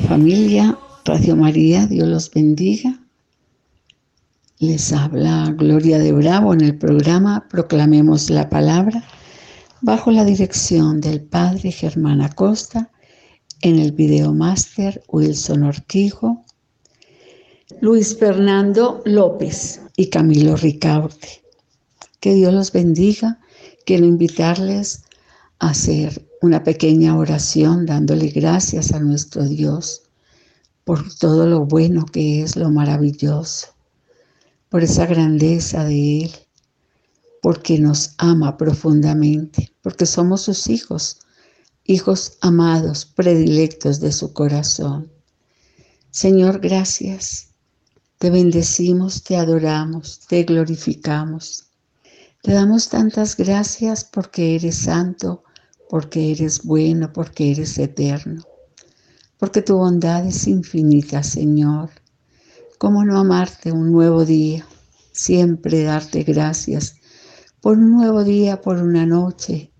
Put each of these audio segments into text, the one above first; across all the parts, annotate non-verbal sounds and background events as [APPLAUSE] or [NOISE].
familia? Radio María, Dios los bendiga. Les habla Gloria de Bravo en el programa Proclamemos la Palabra bajo la dirección del Padre Germán Acosta en el video máster Wilson Ortigo, Luis Fernando López y Camilo Ricaurte. Que Dios los bendiga. Quiero invitarles a hacer una pequeña oración dándole gracias a nuestro Dios por todo lo bueno que es, lo maravilloso, por esa grandeza de Él, porque nos ama profundamente, porque somos sus hijos, hijos amados, predilectos de su corazón. Señor, gracias. Te bendecimos, te adoramos, te glorificamos. Te damos tantas gracias porque eres santo, porque eres bueno, porque eres eterno, porque tu bondad es infinita, Señor. ¿Cómo no amarte un nuevo día? Siempre darte gracias por un nuevo día, por una noche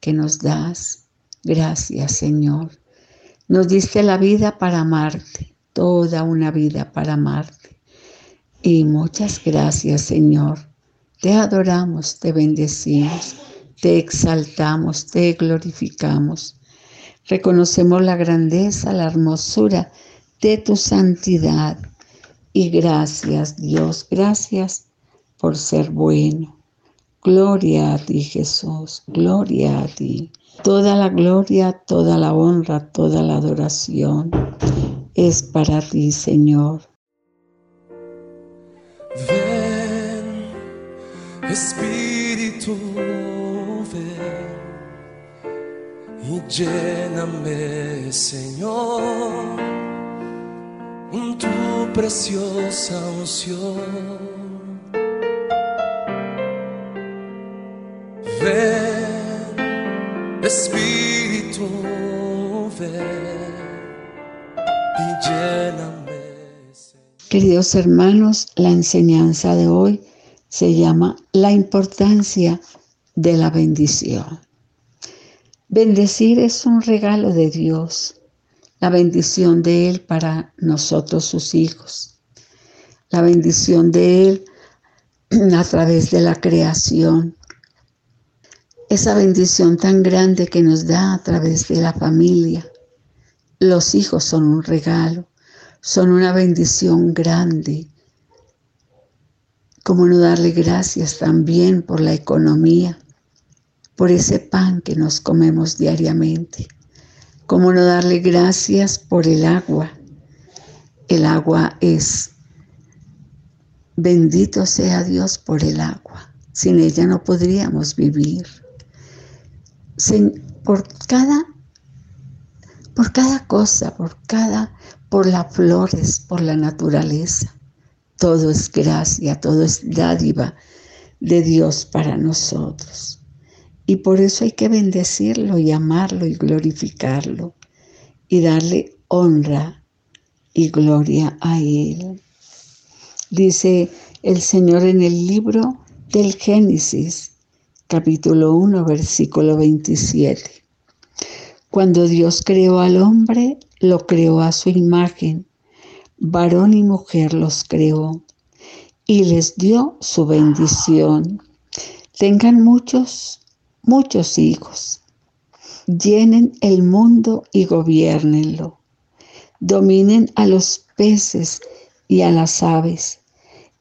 que nos das. Gracias, Señor. Nos diste la vida para amarte, toda una vida para amarte. Y muchas gracias, Señor te adoramos, te bendecimos, te exaltamos, te glorificamos. Reconocemos la grandeza, la hermosura de tu santidad. Y gracias Dios, gracias por ser bueno. Gloria a ti Jesús, gloria a ti. Toda la gloria, toda la honra, toda la adoración es para ti, Señor. Espíritu, y lléname, Señor, con tu preciosa unción. Ven, Espíritu, ven y lléname. Queridos hermanos, la enseñanza de hoy se llama la importancia de la bendición. Bendecir es un regalo de Dios, la bendición de Él para nosotros sus hijos, la bendición de Él [CLEARS THROAT] a través de la creación, esa bendición tan grande que nos da a través de la familia. Los hijos son un regalo, son una bendición grande. ¿Cómo no darle gracias también por la economía, por ese pan que nos comemos diariamente? ¿Cómo no darle gracias por el agua? El agua es, bendito sea Dios por el agua. Sin ella no podríamos vivir. por cada por cada cosa, por cada por las flores, por la naturaleza. Todo es gracia, todo es dádiva de Dios para nosotros. Y por eso hay que bendecirlo y amarlo y glorificarlo y darle honra y gloria a Él. Dice el Señor en el libro del Génesis, capítulo 1, versículo 27. Cuando Dios creó al hombre, lo creó a su imagen varón y mujer los creó y les dio su bendición. Tengan muchos, muchos hijos. Llenen el mundo y gobiernenlo. Dominen a los peces y a las aves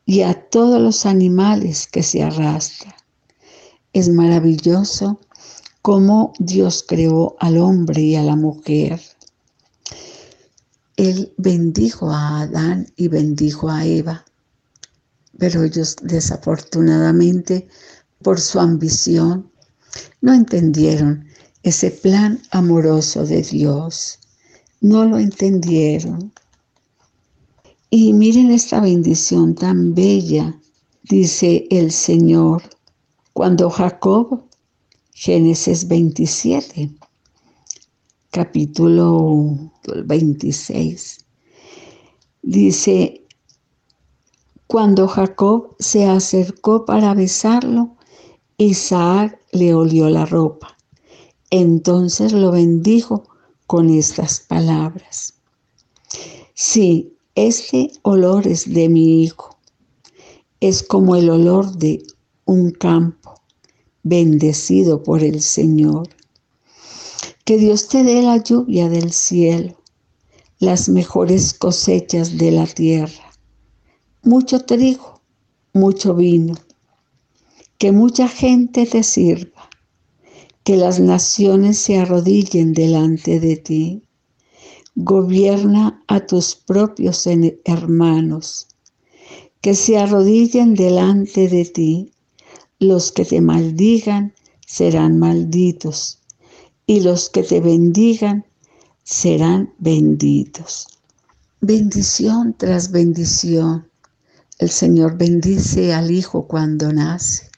y a todos los animales que se arrastran. Es maravilloso cómo Dios creó al hombre y a la mujer. Él bendijo a Adán y bendijo a Eva, pero ellos desafortunadamente por su ambición no entendieron ese plan amoroso de Dios. No lo entendieron. Y miren esta bendición tan bella, dice el Señor, cuando Jacob, Génesis 27, capítulo 26. Dice, cuando Jacob se acercó para besarlo, Isaac le olió la ropa. Entonces lo bendijo con estas palabras. Sí, este olor es de mi hijo. Es como el olor de un campo bendecido por el Señor. Que Dios te dé la lluvia del cielo, las mejores cosechas de la tierra, mucho trigo, mucho vino, que mucha gente te sirva, que las naciones se arrodillen delante de ti. Gobierna a tus propios hermanos, que se arrodillen delante de ti. Los que te maldigan serán malditos, y los que te bendigan serán benditos. Bendición tras bendición. El Señor bendice al Hijo cuando nace.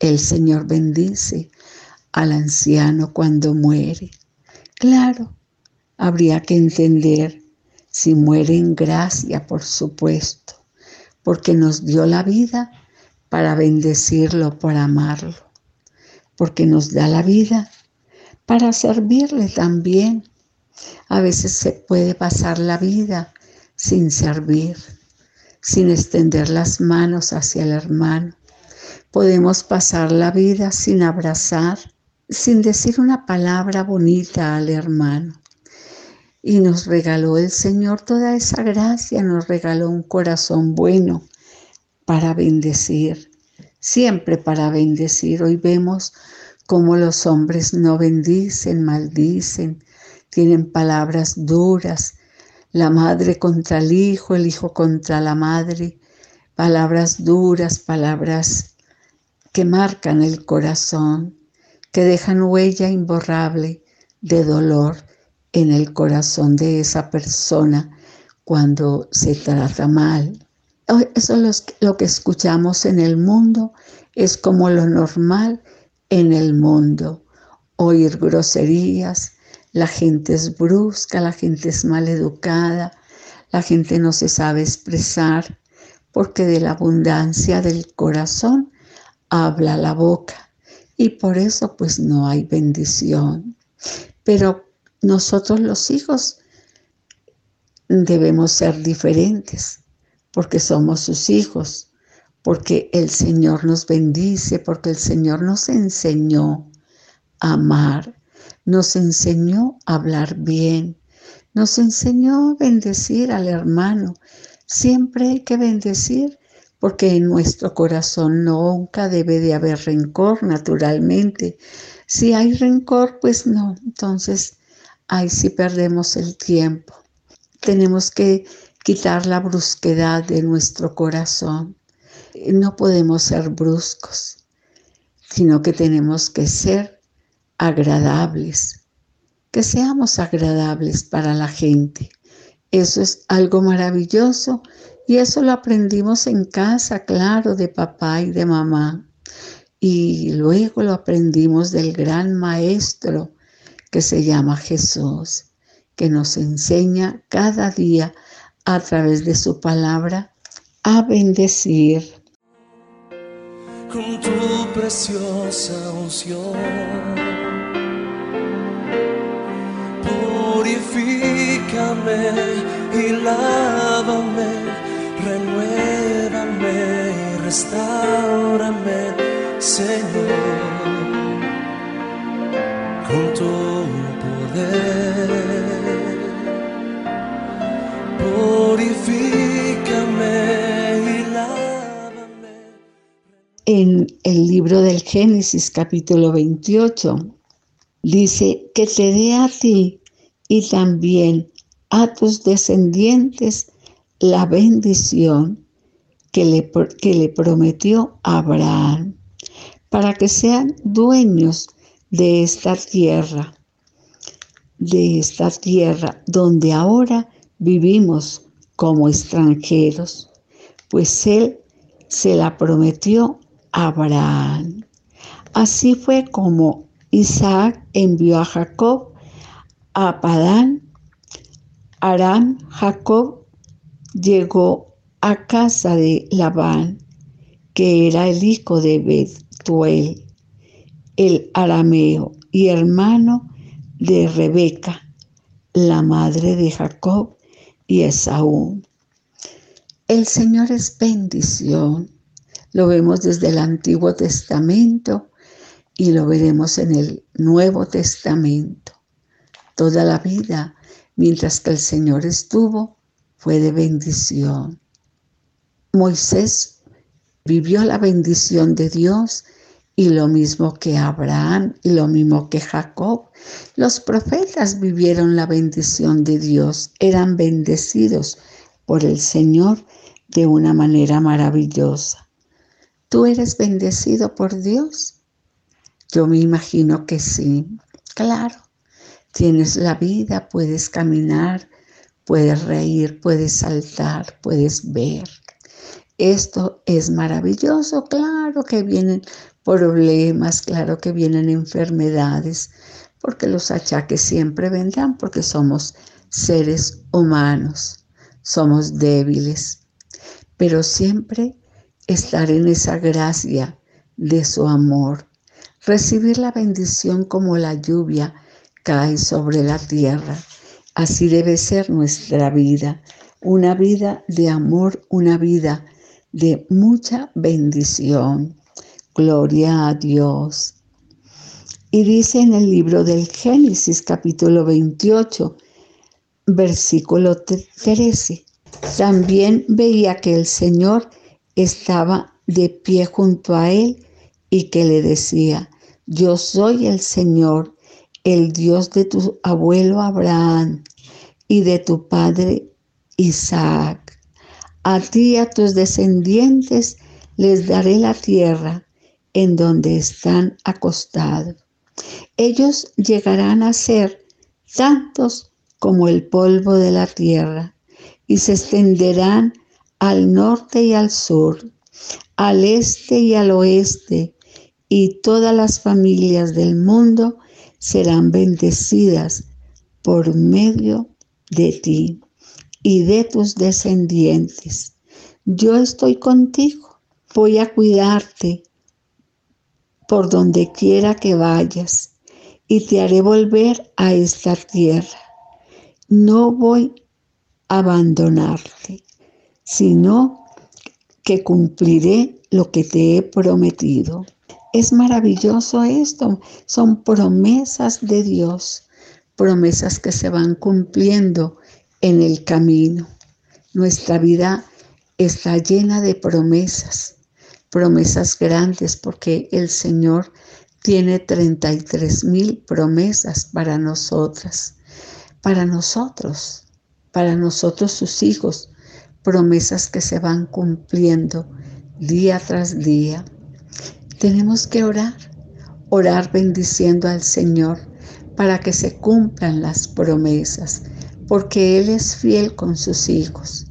El Señor bendice al anciano cuando muere. Claro, habría que entender si muere en gracia, por supuesto, porque nos dio la vida para bendecirlo, por amarlo, porque nos da la vida para servirle también. A veces se puede pasar la vida sin servir, sin extender las manos hacia el hermano. Podemos pasar la vida sin abrazar, sin decir una palabra bonita al hermano. Y nos regaló el Señor toda esa gracia, nos regaló un corazón bueno para bendecir, siempre para bendecir. Hoy vemos cómo los hombres no bendicen, maldicen, tienen palabras duras, la madre contra el hijo, el hijo contra la madre, palabras duras, palabras que marcan el corazón que dejan huella imborrable de dolor en el corazón de esa persona cuando se trata mal. Eso es lo que escuchamos en el mundo, es como lo normal en el mundo. Oír groserías, la gente es brusca, la gente es mal educada, la gente no se sabe expresar, porque de la abundancia del corazón habla la boca y por eso pues no hay bendición. Pero nosotros los hijos debemos ser diferentes porque somos sus hijos, porque el Señor nos bendice, porque el Señor nos enseñó a amar, nos enseñó a hablar bien, nos enseñó a bendecir al hermano. Siempre hay que bendecir porque en nuestro corazón nunca debe de haber rencor, naturalmente. Si hay rencor, pues no, entonces ahí sí perdemos el tiempo. Tenemos que quitar la brusquedad de nuestro corazón. No podemos ser bruscos, sino que tenemos que ser agradables, que seamos agradables para la gente. Eso es algo maravilloso y eso lo aprendimos en casa, claro, de papá y de mamá. Y luego lo aprendimos del gran maestro que se llama Jesús, que nos enseña cada día a través de su palabra a bendecir. Con tu preciosa unción, purifícame y lávame renuévame, restaurame, Señor, con tu poder. Purifícame y lávame. En el libro del Génesis capítulo 28 dice que te dé a ti y también a tus descendientes la bendición que le, que le prometió Abraham para que sean dueños de esta tierra, de esta tierra donde ahora vivimos como extranjeros, pues él se la prometió a Abraham. Así fue como Isaac envió a Jacob a Padán, Aram, Jacob llegó a casa de Labán, que era el hijo de Betuel, el arameo y hermano de Rebeca, la madre de Jacob, y Esaú. El Señor es bendición. Lo vemos desde el Antiguo Testamento y lo veremos en el Nuevo Testamento. Toda la vida, mientras que el Señor estuvo, fue de bendición. Moisés vivió la bendición de Dios y lo mismo que Abraham y lo mismo que Jacob. Los profetas vivieron la bendición de Dios, eran bendecidos por el Señor de una manera maravillosa. ¿Tú eres bendecido por Dios? Yo me imagino que sí, claro. Tienes la vida, puedes caminar, puedes reír, puedes saltar, puedes ver. Esto es maravilloso, claro que vienen problemas, claro que vienen enfermedades, porque los achaques siempre vendrán, porque somos seres humanos, somos débiles, pero siempre estar en esa gracia de su amor, recibir la bendición como la lluvia cae sobre la tierra. Así debe ser nuestra vida, una vida de amor, una vida de mucha bendición. Gloria a Dios. Y dice en el libro del Génesis capítulo 28, versículo 13, también veía que el Señor estaba de pie junto a él y que le decía, yo soy el Señor, el Dios de tu abuelo Abraham y de tu padre Isaac. A ti y a tus descendientes les daré la tierra en donde están acostados. Ellos llegarán a ser tantos como el polvo de la tierra y se extenderán al norte y al sur, al este y al oeste, y todas las familias del mundo serán bendecidas por medio de ti y de tus descendientes. Yo estoy contigo, voy a cuidarte por donde quiera que vayas y te haré volver a esta tierra. No voy a abandonarte, sino que cumpliré lo que te he prometido. Es maravilloso esto, son promesas de Dios, promesas que se van cumpliendo en el camino. Nuestra vida está llena de promesas promesas grandes porque el Señor tiene 33 mil promesas para nosotras, para nosotros, para nosotros sus hijos, promesas que se van cumpliendo día tras día. Tenemos que orar, orar bendiciendo al Señor para que se cumplan las promesas, porque Él es fiel con sus hijos.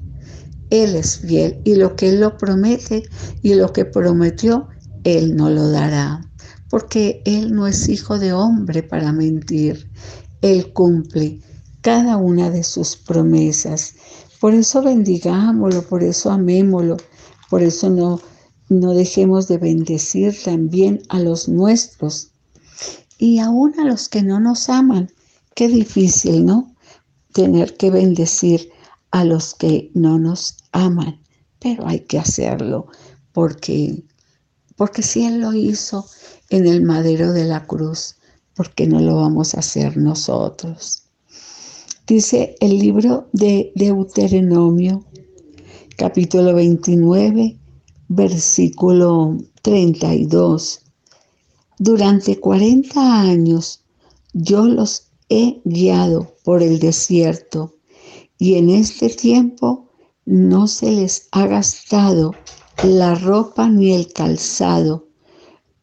Él es fiel y lo que Él lo promete y lo que prometió, Él no lo dará, porque Él no es hijo de hombre para mentir. Él cumple cada una de sus promesas. Por eso bendigámoslo, por eso amémoslo, por eso no, no dejemos de bendecir también a los nuestros y aún a los que no nos aman. Qué difícil, ¿no? Tener que bendecir a los que no nos aman, pero hay que hacerlo porque, porque si Él lo hizo en el madero de la cruz, ¿por qué no lo vamos a hacer nosotros? Dice el libro de Deuteronomio, capítulo 29, versículo 32. Durante 40 años yo los he guiado por el desierto y en este tiempo no se les ha gastado la ropa ni el calzado.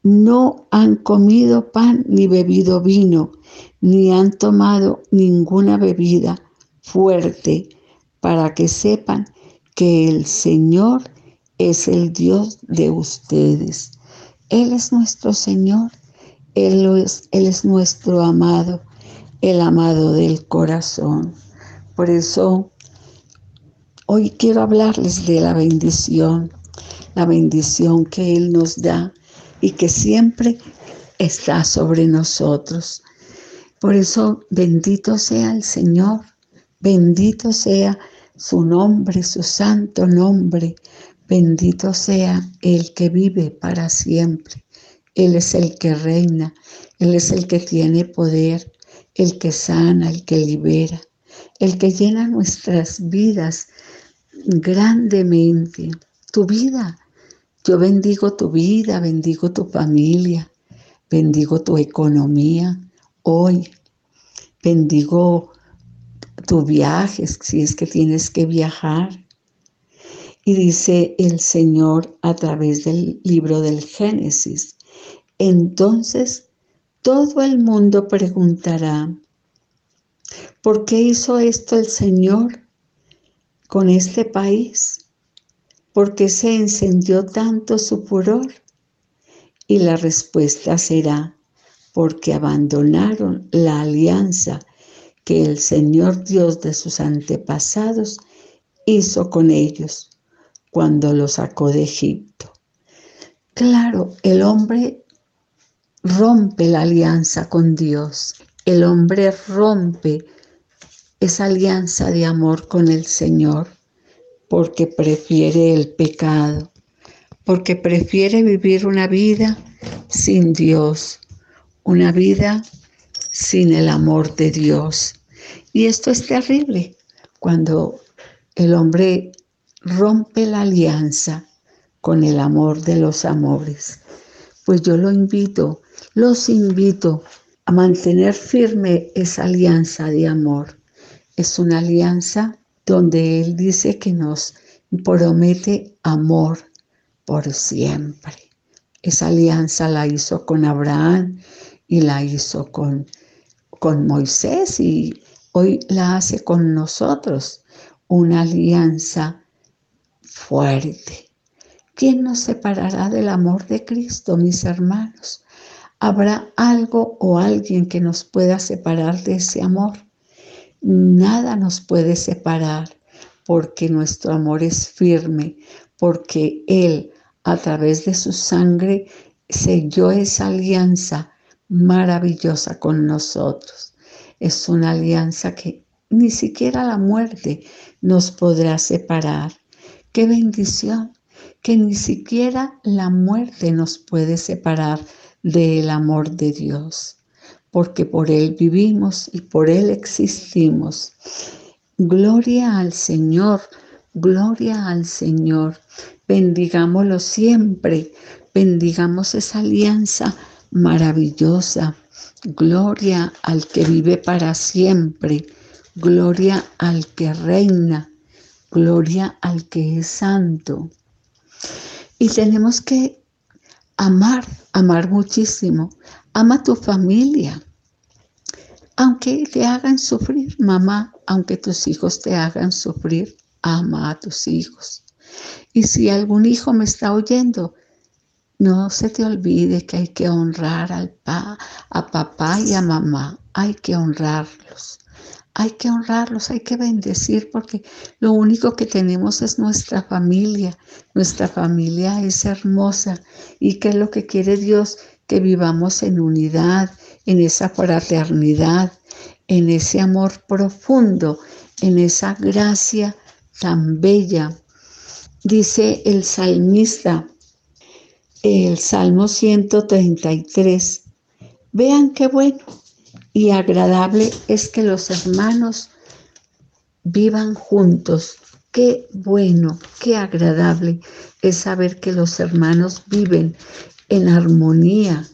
No han comido pan ni bebido vino, ni han tomado ninguna bebida fuerte, para que sepan que el Señor es el Dios de ustedes. Él es nuestro Señor, Él es, nuestro amado, el amado del corazón. Por eso hoy quiero hablarles de la bendición, la bendición que Él nos da y que siempre está sobre nosotros. Por eso bendito sea el Señor, bendito sea su nombre, su santo nombre. Bendito sea el que vive para siempre. Él es el que reina, Él es el que tiene poder, el que sana, el que libera, el que llena nuestras vidas grandemente. Tu vida, yo bendigo tu vida, bendigo tu familia, bendigo tu economía hoy, bendigo tu viaje, si es que tienes que viajar. Y dice el Señor a través del libro del Génesis, entonces todo el mundo preguntará, ¿por qué hizo esto el Señor con este país? ¿Por qué se encendió tanto su furor? Y la respuesta será, porque abandonaron la alianza que el Señor Dios de sus antepasados hizo con ellos cuando los sacó de Egipto. Claro, el hombre rompe la alianza con Dios. El hombre rompe esa alianza de amor con el Señor porque prefiere el pecado, porque prefiere vivir una vida sin Dios, una vida sin el amor de Dios. Y esto es terrible cuando el hombre rompe la alianza con el amor de los amores. Pues yo lo invito, los invito a mantener firme esa alianza de amor. Es una alianza donde Él dice que nos promete amor por siempre. Esa alianza la hizo con Abraham y la hizo con, con Moisés y hoy la hace con nosotros. Una alianza fuerte. ¿Quién nos separará del amor de Cristo, mis hermanos? ¿Habrá algo o alguien que nos pueda separar de ese amor? Nada nos puede separar porque nuestro amor es firme, porque Él a través de su sangre selló esa alianza maravillosa con nosotros. Es una alianza que ni siquiera la muerte nos podrá separar. Qué bendición que ni siquiera la muerte nos puede separar del amor de Dios, porque por Él vivimos y por Él existimos. Gloria al Señor, gloria al Señor. Bendigámoslo siempre, bendigamos esa alianza maravillosa. Gloria al que vive para siempre, gloria al que reina, gloria al que es santo. Y tenemos que amar, amar muchísimo. Ama tu familia. Aunque te hagan sufrir, mamá, aunque tus hijos te hagan sufrir, ama a tus hijos. Y si algún hijo me está oyendo, no se te olvide que hay que honrar al pa, a papá y a mamá. Hay que honrarlos hay que honrarlos, hay que bendecir porque lo único que tenemos es nuestra familia. Nuestra familia es hermosa y que es lo que quiere Dios, que vivamos en unidad, en esa fraternidad, en ese amor profundo, en esa gracia tan bella. Dice el salmista, el Salmo 133, vean qué bueno y agradable es que los hermanos vivan juntos. Qué bueno, qué agradable es saber que los hermanos viven en armonía,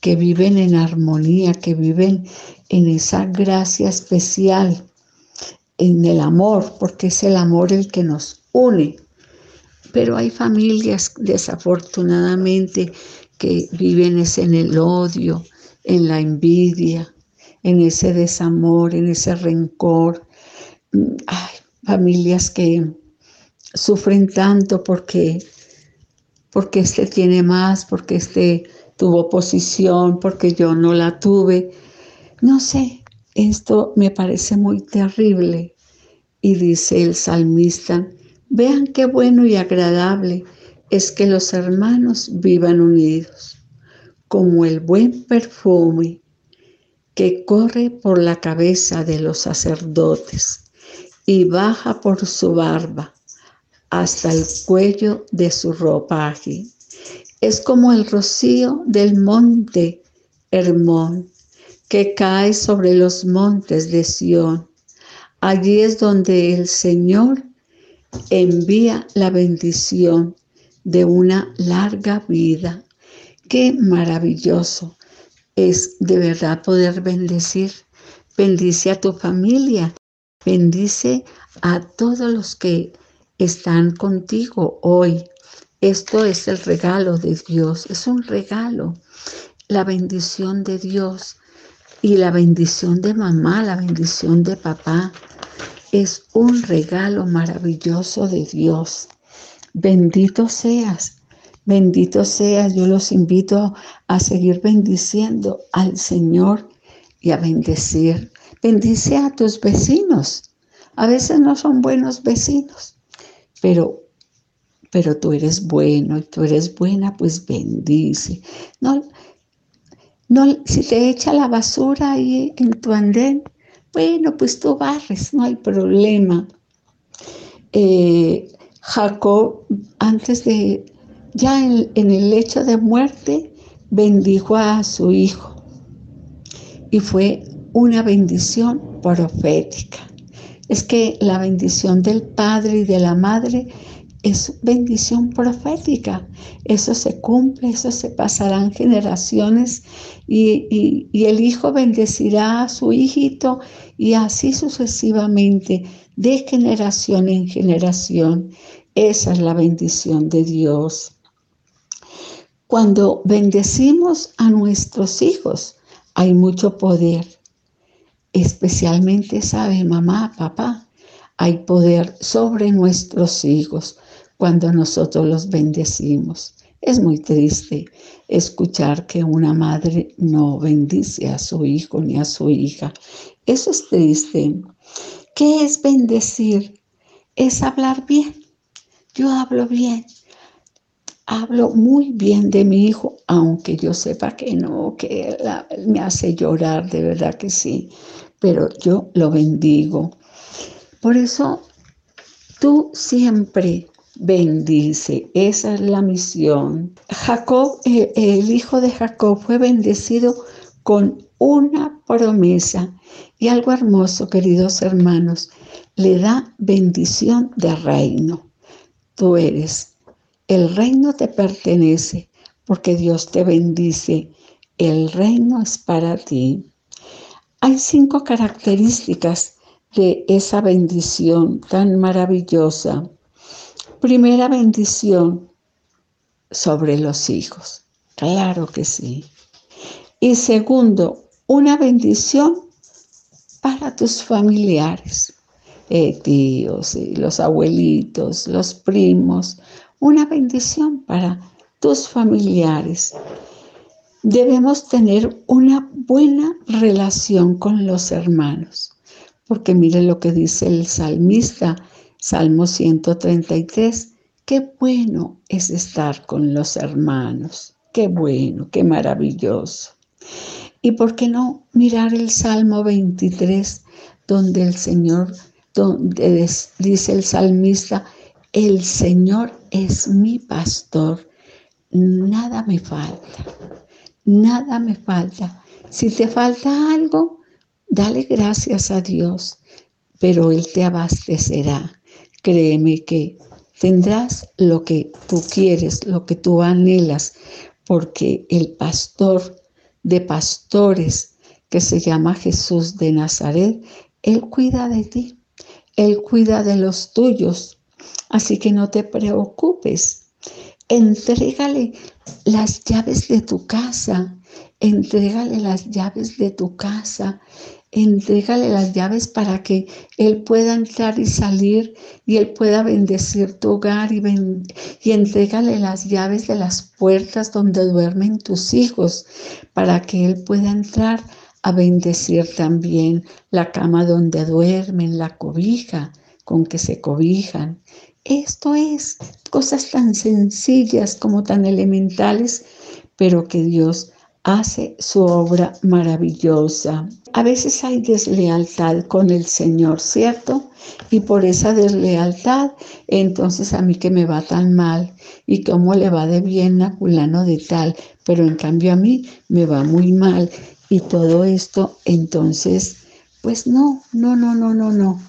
que viven en armonía, que viven en esa gracia especial, en el amor, porque es el amor el que nos une. Pero hay familias desafortunadamente que viven en el odio, en la envidia, en ese desamor, en ese rencor. Hay familias que sufren tanto porque, porque este tiene más, porque este tuvo posición, porque yo no la tuve. No sé, esto me parece muy terrible. Y dice el salmista, vean qué bueno y agradable es que los hermanos vivan unidos, como el buen perfume que corre por la cabeza de los sacerdotes y baja por su barba hasta el cuello de su ropaje. Es como el rocío del monte Hermón que cae sobre los montes de Sión. Allí es donde el Señor envía la bendición de una larga vida. Qué maravilloso es de verdad poder bendecir. Bendice a tu familia, bendice a todos los que están contigo hoy. Esto es el regalo de Dios, es un regalo, la bendición de Dios y la bendición de mamá, la bendición de papá. Es un regalo maravilloso de Dios. Bendito seas, bendito seas. Yo los invito a seguir bendiciendo al Señor y a bendecir. Bendice a tus vecinos. A veces no son buenos vecinos, pero pero tú eres bueno y tú eres buena, pues bendice. No, no, si te echa la basura ahí en tu andén, bueno, pues tú barres, no hay problema. Eh, Jacob, antes de, ya en, el lecho de muerte, bendijo a su hijo. Y fue una bendición profética. Es que la bendición del padre y de la madre es bendición profética. Eso se cumple, eso se pasarán generaciones y, el hijo bendecirá a su hijito y así sucesivamente, de generación en generación. Esa es la bendición de Dios. Cuando bendecimos a nuestros hijos, hay mucho poder. Especialmente, sabe mamá, papá, hay poder sobre nuestros hijos cuando nosotros los bendecimos. Es muy triste escuchar que una madre no bendice a su hijo ni a su hija. Eso es triste. ¿Qué es bendecir? Es hablar bien. Yo hablo bien. Hablo muy bien de mi hijo, aunque yo sepa que no, que me hace llorar, de verdad que sí, pero yo lo bendigo. Por eso tú siempre bendice. Esa es la misión. Jacob, el, hijo de Jacob, fue bendecido con una promesa y algo hermoso, queridos hermanos, le da bendición de reino. Tú eres, el reino te pertenece porque Dios te bendice. El reino es para ti. Hay cinco características de esa bendición tan maravillosa. Primera bendición sobre los hijos. Claro que sí. Y segundo, una bendición para tus familiares, eh, tíos, y los abuelitos, los primos. Una bendición para tus familiares. Debemos tener una buena relación con los hermanos, porque mire lo que dice el salmista Salmo 133. Qué bueno es estar con los hermanos. Qué bueno, qué maravilloso. ¿Y por qué no mirar el Salmo 23, donde el Señor, donde dice el salmista, el Señor es mi pastor, nada me falta, nada me falta. Si te falta algo, dale gracias a Dios, pero Él te abastecerá créeme que tendrás lo que tú quieres, lo que tú anhelas, porque el pastor de pastores que se llama Jesús de Nazaret, Él cuida de ti, Él cuida de los tuyos, así que no te preocupes. Entrégale las llaves de tu casa, entrégale las llves de tu casa, entrégale las llaves para que Él pueda entrar y salir y Él pueda bendecir tu hogar y, y entrégale las llaves de las puertas donde duermen tus hijos para que Él pueda entrar a bendecir también la cama donde duermen, la cobija con que se cobijan. Esto es cosas tan sencillas como tan elementales, pero que Dios hace su obra maravillosa. A veces hay deslealtad con el Señor, ¿cierto? Y por esa deslealtad, entonces a mí que me va tan mal y cómo le va de bien a fulano de tal, pero en cambio a mí me va muy mal y todo esto, entonces, pues no, no, no, no, no, no.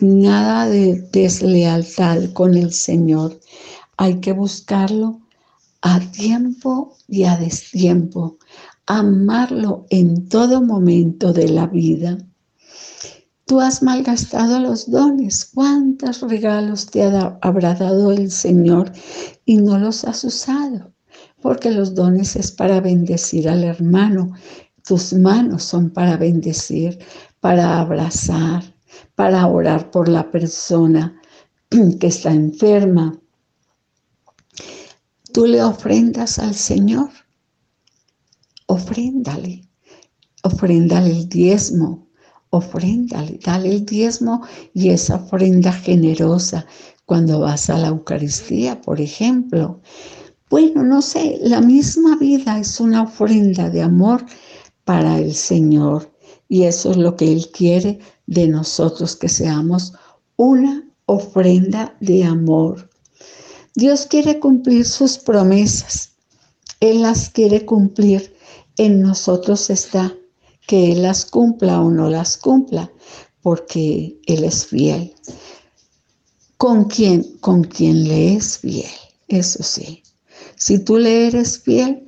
Nada de deslealtad con el Señor. Hay que buscarlo a tiempo y a destiempo, amarlo en todo momento de la vida. Tú has malgastado los dones. ¿Cuántos regalos te habrá dado el Señor y no los has usado? Porque los dones es para bendecir al hermano. Tus manos son para bendecir, para abrazar, para orar por la persona [CLEARS THROAT] que está enferma, tú le ofrendas al Señor, ofréndale, ofréndale el diezmo, ofréndale, dale el diezmo y esa ofrenda generosa cuando vas a la Eucaristía, por ejemplo. Bueno, no sé, la misma vida es una ofrenda de amor para el Señor y eso es lo que Él quiere de nosotros, que seamos una ofrenda de amor. Dios quiere cumplir sus promesas. Él las quiere cumplir. En nosotros está que Él las cumpla o no las cumpla, porque Él es fiel. ¿Con quién? Con quien le es fiel. Eso sí. Si tú le eres fiel,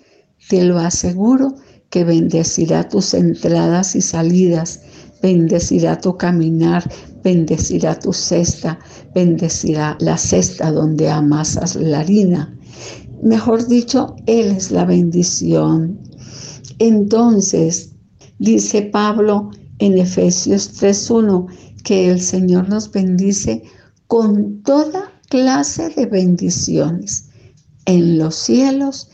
te lo aseguro que bendecirá tus entradas y salidas, bendecirá tu caminar, bendecirá tu cesta, bendecirá la cesta donde amasas la harina. Mejor dicho, Él es la bendición. Entonces, dice Pablo en Efesios 3.1, que el Señor nos bendice con toda clase de bendiciones en los cielos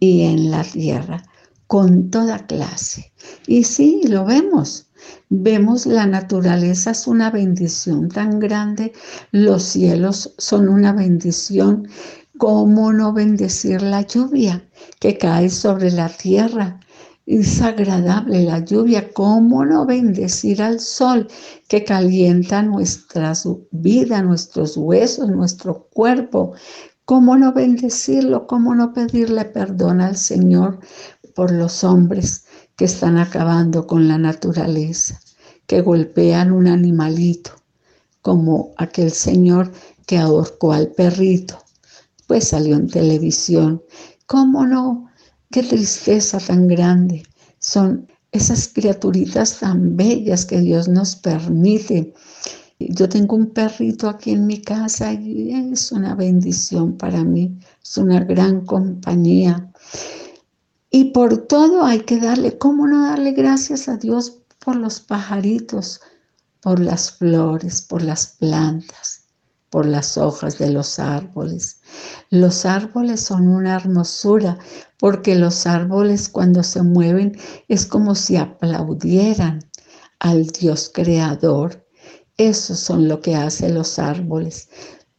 y en la tierra, con toda clase. Y sí, lo vemos. Vemos la naturaleza es una bendición tan grande, los cielos son una bendición. ¿Cómo no bendecir la lluvia que cae sobre la tierra? Es agradable la lluvia. ¿Cómo no bendecir al sol que calienta nuestra vida, nuestros huesos, nuestro cuerpo? ¿Cómo no bendecirlo? ¿Cómo no pedirle perdón al Señor por los hombres que están acabando con la naturaleza, que golpean un animalito, como aquel señor que ahorcó al perrito, pues salió en televisión. ¿Cómo no? Qué tristeza tan grande. Son esas criaturitas tan bellas que Dios nos permite. Yo tengo un perrito aquí en mi casa y es una bendición para mí, es una gran compañía. Y por todo hay que darle, ¿cómo no darle gracias a Dios por los pajaritos, por las flores, por las plantas, por las hojas de los árboles? Los árboles son una hermosura porque los árboles cuando se mueven es como si aplaudieran al Dios creador. Eso son lo que hacen los árboles.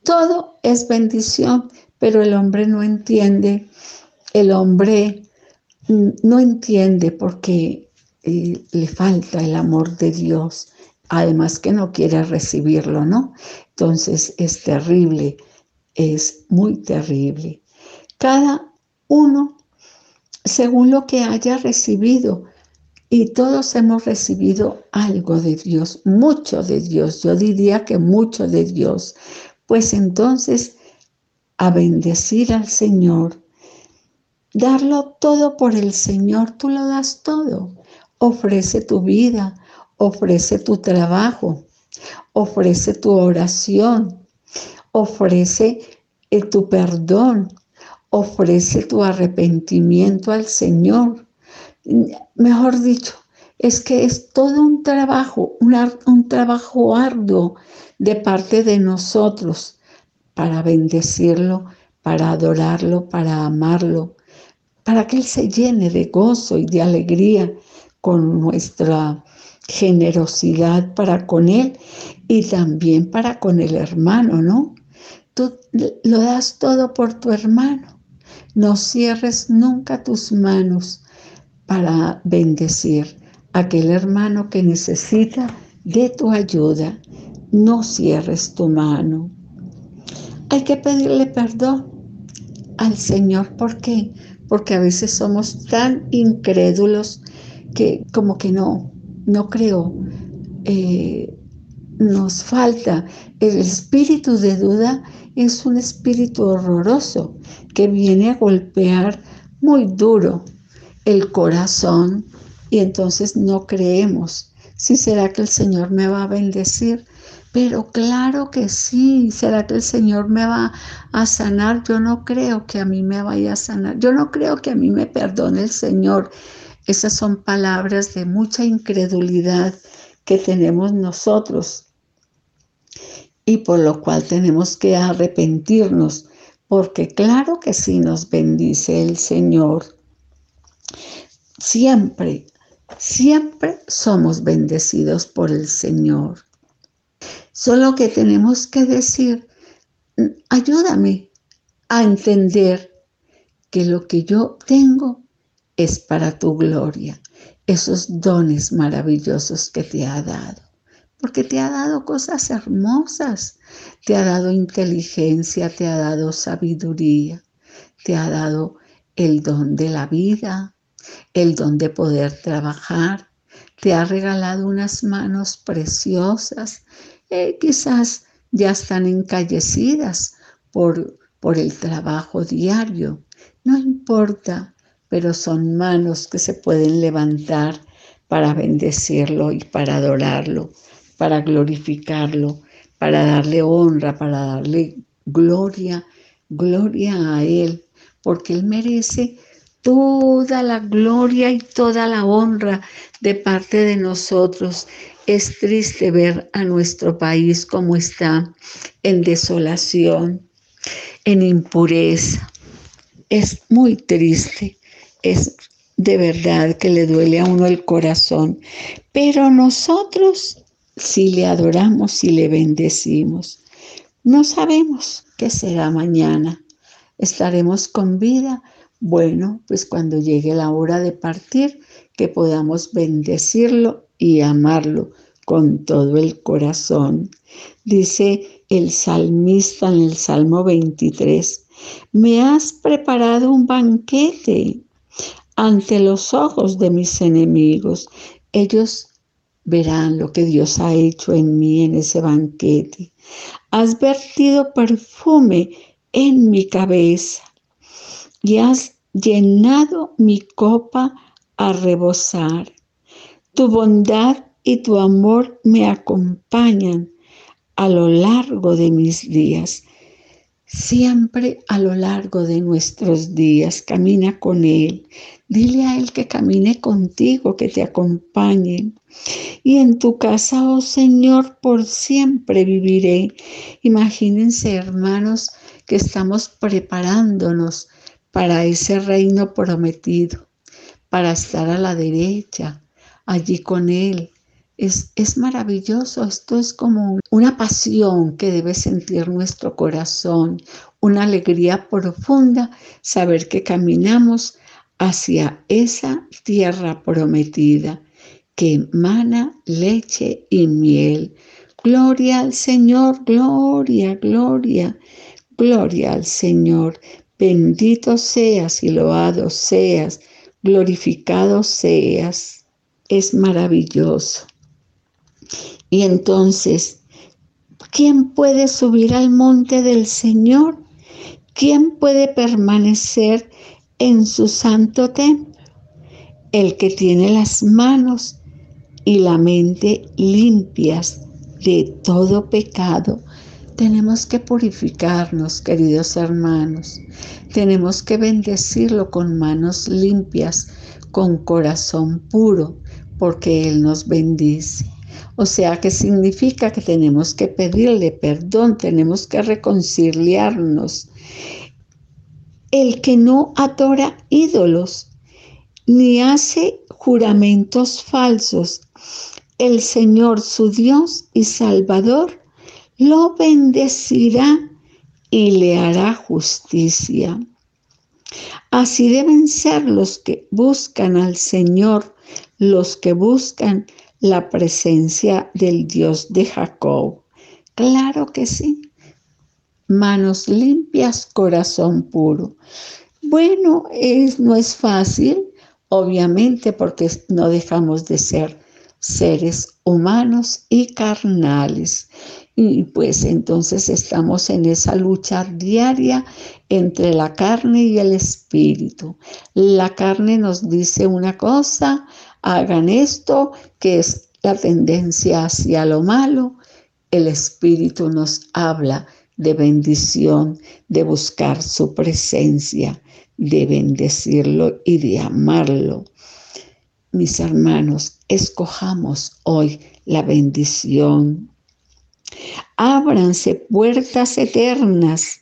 Todo es bendición, pero el hombre no entiende. El hombre no entiende porque eh, le falta el amor de Dios, además que no quiere recibirlo, ¿no? Entonces es terrible, es muy terrible. Cada uno, según lo que haya recibido, y todos hemos recibido algo de Dios, mucho de Dios, yo diría que mucho de Dios, pues entonces a bendecir al Señor darlo todo por el Señor, tú lo das todo. Ofrece tu vida, ofrece tu trabajo, ofrece tu oración, ofrece eh, tu perdón, ofrece tu arrepentimiento al Señor. Mejor dicho, es que es todo un trabajo, un, un trabajo arduo de parte de nosotros para bendecirlo, para adorarlo, para amarlo, para que Él se llene de gozo y de alegría con nuestra generosidad para con Él y también para con el hermano, ¿no? Tú lo das todo por tu hermano. No cierres nunca tus manos para bendecir a aquel hermano que necesita de tu ayuda. No cierres tu mano. Hay que pedirle perdón al Señor. ¿Por qué? Porque a veces somos tan incrédulos que como que no, no creo. Eh, nos falta. El espíritu de duda es un espíritu horroroso que viene a golpear muy duro el corazón y entonces no creemos. ¿Sí será que el Señor me va a bendecir? Pero claro que sí, ¿será que el Señor me va a sanar? Yo no creo que a mí me vaya a sanar. Yo no creo que a mí me perdone el Señor. Esas son palabras de mucha incredulidad que tenemos nosotros y por lo cual tenemos que arrepentirnos, porque claro que sí nos bendice el Señor. Siempre, siempre somos bendecidos por el Señor. Solo que tenemos que decir, ayúdame a entender que lo que yo tengo es para tu gloria, esos dones maravillosos que te ha dado. Porque te ha dado cosas hermosas, te ha dado inteligencia, te ha dado sabiduría, te ha dado el don de la vida, el don de poder trabajar, te ha regalado unas manos preciosas eh, quizás ya están encallecidas por, por el trabajo diario. No importa, pero son manos que se pueden levantar para bendecirlo y para adorarlo, para glorificarlo, para darle honra, para darle gloria, gloria a Él, porque Él merece toda la gloria y toda la honra de parte de nosotros. Es triste ver a nuestro país como está en desolación, en impureza. Es muy triste. Es de verdad que le duele a uno el corazón. Pero nosotros, si le adoramos, si le bendecimos, no sabemos qué será mañana. ¿Estaremos con vida? Bueno, pues cuando llegue la hora de partir, que podamos bendecirlo y amarlo con todo el corazón. Dice el salmista en el Salmo 23, me has preparado un banquete ante los ojos de mis enemigos. Ellos verán lo que Dios ha hecho en mí en ese banquete. Has vertido perfume en mi cabeza y has llenado mi copa a rebosar. Tu bondad y tu amor me acompañan a lo largo de mis días. Siempre a lo largo de nuestros días camina con Él. Dile a Él que camine contigo, que te acompañe. Y en tu casa, oh Señor, por siempre viviré. Imagínense, hermanos, que estamos preparándonos para ese reino prometido, para estar a la derecha, allí con Él. Es, es maravilloso, esto es como una pasión que debe sentir nuestro corazón, una alegría profunda, saber que caminamos hacia esa tierra prometida que emana leche y miel. Gloria al Señor, gloria, gloria, gloria al Señor. Bendito seas y loado seas, glorificado seas. Es maravilloso. Y entonces, ¿quién puede subir al monte del Señor? ¿Quién puede permanecer en su santo templo? El que tiene las manos y la mente limpias de todo pecado tenemos que purificarnos, queridos hermanos. Tenemos que bendecirlo con manos limpias, con corazón puro, porque Él nos bendice. O sea que significa que tenemos que pedirle perdón, tenemos que reconciliarnos. El que no adora ídolos ni hace juramentos falsos, el Señor su Dios y Salvador lo bendecirá y le hará justicia. Así deben ser los que buscan al Señor, los que buscan la presencia del Dios de Jacob. Claro que sí. Manos limpias, corazón puro. Bueno, es, no es fácil, obviamente, porque no dejamos de ser seres humanos y carnales. Y pues entonces estamos en esa lucha diaria entre la carne y el espíritu. La carne nos dice una cosa, hagan esto, que es la tendencia hacia lo malo. El espíritu nos habla de bendición, de buscar su presencia, de bendecirlo y de amarlo. Mis hermanos, escojamos hoy la bendición. Ábranse puertas eternas,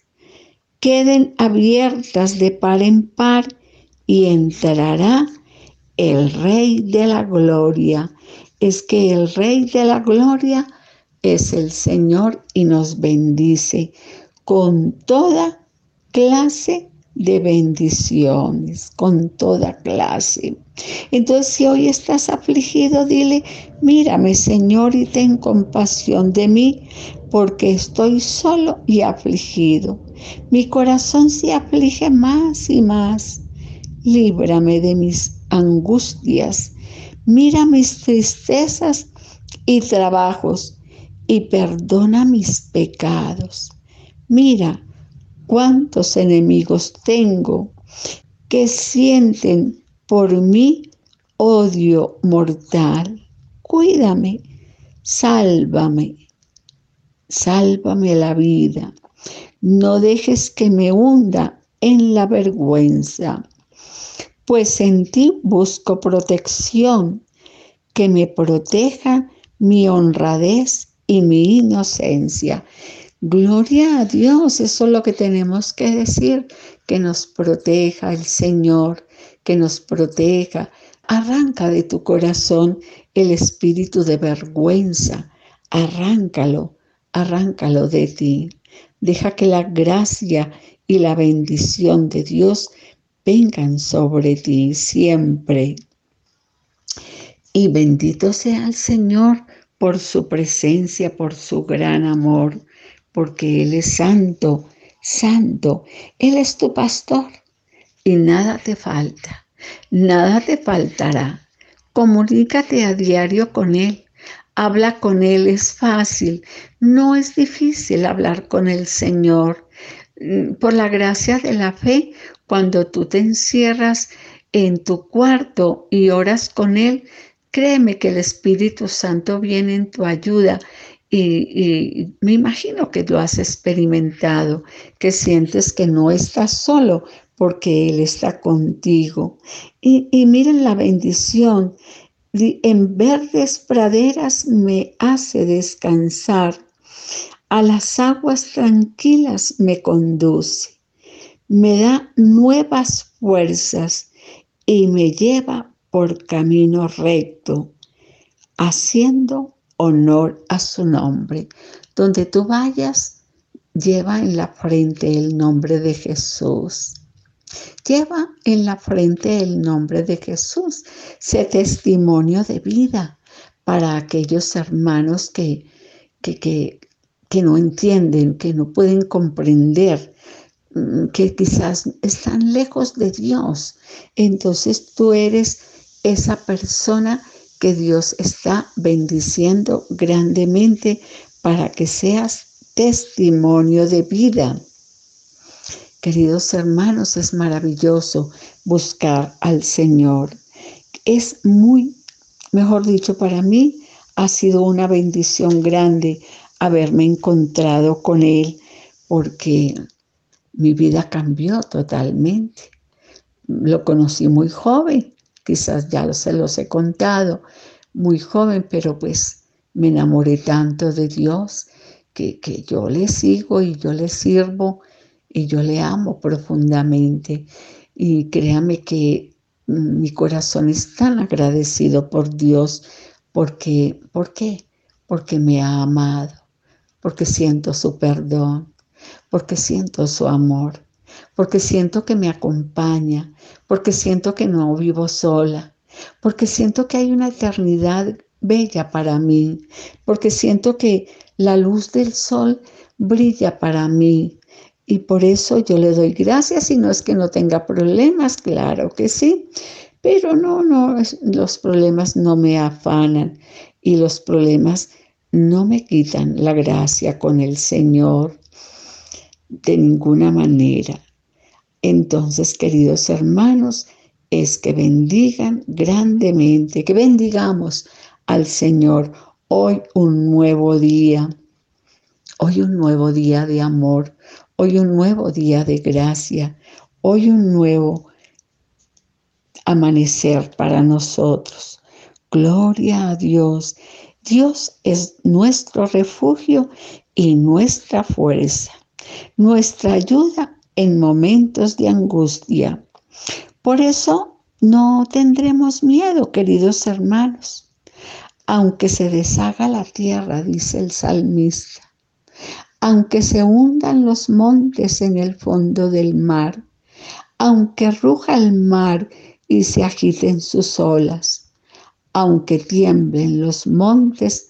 queden abiertas de par en par y entrará el Rey de la Gloria. Es que el Rey de la Gloria es el Señor y nos bendice con toda clase de bendiciones, con toda clase. Entonces, si hoy estás afligido, dile, mírame Señor y ten compasión de mí, porque estoy solo y afligido. Mi corazón se aflige más y más. Líbrame de mis angustias. Mira mis tristezas y trabajos y perdona mis pecados. Mira cuántos enemigos tengo que sienten por mí odio mortal. Cuídame, sálvame, sálvame la vida. No dejes que me hunda en la vergüenza, pues en ti busco protección, que me proteja mi honradez y mi inocencia. Gloria a Dios, eso es lo que tenemos que decir, que nos proteja el Señor, que nos proteja. Arranca de tu corazón el espíritu de vergüenza, arráncalo, arráncalo de ti. Deja que la gracia y la bendición de Dios vengan sobre ti siempre. Y bendito sea el Señor por su presencia, por su gran amor, porque Él es santo, santo. Él es tu pastor y nada te falta, nada te faltará. Comunícate a diario con Él. Habla con Él, es fácil, no es difícil hablar con el Señor. Mm, por la gracia de la fe, cuando tú te encierras en tu cuarto y oras con Él, Créeme que el Espíritu Santo viene en tu ayuda y, me imagino que lo has experimentado, que sientes que no estás solo porque Él está contigo. Y, y miren la bendición, en verdes praderas me hace descansar, a las aguas tranquilas me conduce, me da nuevas fuerzas y me lleva por camino recto, haciendo honor a su nombre. Donde tú vayas, lleva en la frente el nombre de Jesús. Lleva en la frente el nombre de Jesús. Sé testimonio de vida para aquellos hermanos que, que, que, que no entienden, que no pueden comprender que quizás están lejos de Dios. Entonces tú eres esa persona que Dios está bendiciendo grandemente para que seas testimonio de vida. Queridos hermanos, es maravilloso buscar al Señor. Es muy, mejor dicho, para mí ha sido una bendición grande haberme encontrado con Él porque mi vida cambió totalmente. Lo conocí muy joven quizás ya se los he contado, muy joven, pero pues me enamoré tanto de Dios que, que yo le sigo y yo le sirvo y yo le amo profundamente. Y créame que mi corazón es tan agradecido por Dios porque, ¿por qué? Porque me ha amado, porque siento su perdón, porque siento su amor. porque siento que me acompaña, porque siento que no vivo sola, porque siento que hay una eternidad bella para mí, porque siento que la luz del sol brilla para mí. Y por eso yo le doy gracias y no es que no tenga problemas, claro que sí, pero no, no, los problemas no me afanan y los problemas no me quitan la gracia con el Señor de ninguna manera. Entonces, queridos hermanos, es que bendigan grandemente, que bendigamos al Señor hoy un nuevo día, hoy un nuevo día de amor, hoy un nuevo día de gracia, hoy un nuevo amanecer para nosotros. Gloria a Dios. Dios es nuestro refugio y nuestra fuerza, nuestra ayuda en momentos de angustia. Por eso no tendremos miedo, queridos hermanos, aunque se deshaga la tierra, dice el salmista, aunque se hundan los montes en el fondo del mar, aunque ruja el mar y se agiten sus olas, aunque tiemblen los montes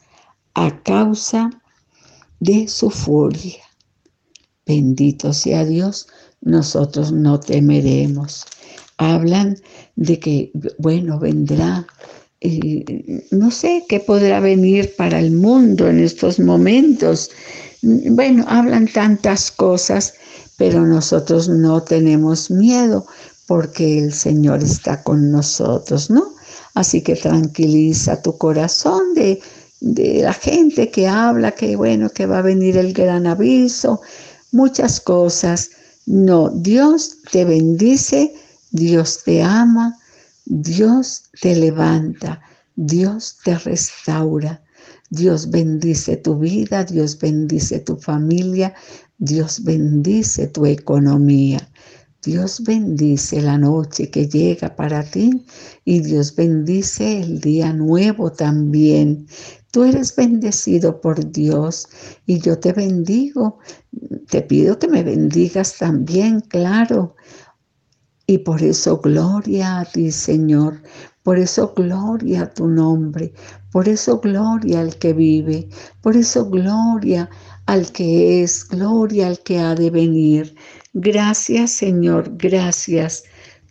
a causa de su furia. Bendito sea Dios, nosotros no temeremos. Hablan de que, bueno, vendrá, eh, no sé qué podrá venir para el mundo en estos momentos. Bueno, hablan tantas cosas, pero nosotros no tenemos miedo porque el Señor está con nosotros, ¿no? Así que tranquiliza tu corazón de, de la gente que habla que, bueno, que va a venir el gran aviso, muchas cosas. No, Dios te bendice, Dios te ama, Dios te levanta, Dios te restaura. Dios bendice tu vida, Dios bendice tu familia, Dios bendice tu economía. Dios bendice la noche que llega para ti y Dios bendice el día nuevo también. Tú eres bendecido por Dios y yo te bendigo. Te pido que me bendigas también, claro. Y por eso gloria a ti, Señor. Por eso gloria a tu nombre. Por eso gloria al que vive. Por eso gloria al que es. Gloria al que ha de venir. Gracias Señor, gracias.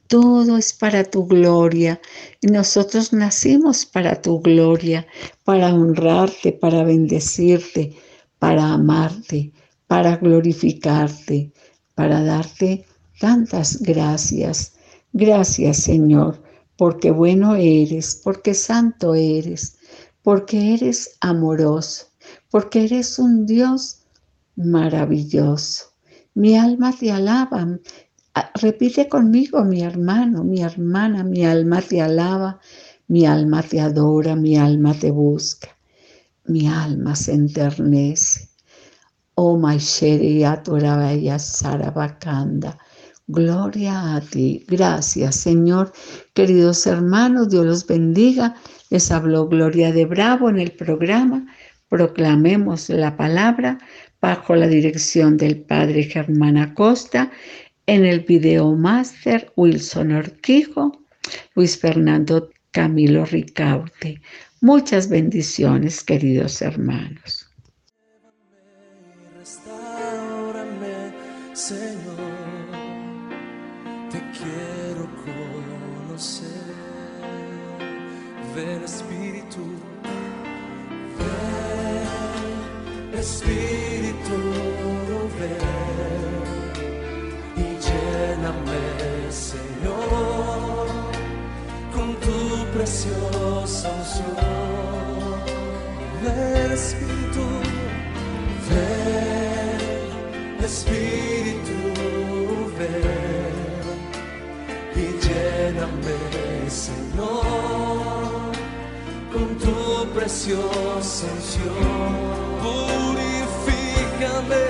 Todo es para tu gloria. Y nosotros nacimos para tu gloria, para honrarte, para bendecirte, para amarte, para glorificarte, para darte tantas gracias. Gracias Señor, porque bueno eres, porque santo eres, porque eres amoroso, porque eres un Dios maravilloso. Mi alma te alaba. Ah, repite conmigo, mi hermano, mi hermana, mi alma te alaba, mi alma te adora, mi alma te busca, mi alma se enternece. Oh, Maisheri Atorabaya Sarabakanda. Gloria a ti. Gracias, Señor. Queridos hermanos, Dios los bendiga. Les habló Gloria de Bravo en el programa. Proclamemos la palabra bajo la dirección del padre Germán Acosta, en el video máster Wilson Orquijo, Luis Fernando Camilo Ricaute. Muchas bendiciones, queridos hermanos. Ven Espíritu. preciosa unción Espíritu. Ven, Espíritu, ven y lléname, Señor, con tu preciosa unción. Purifícame,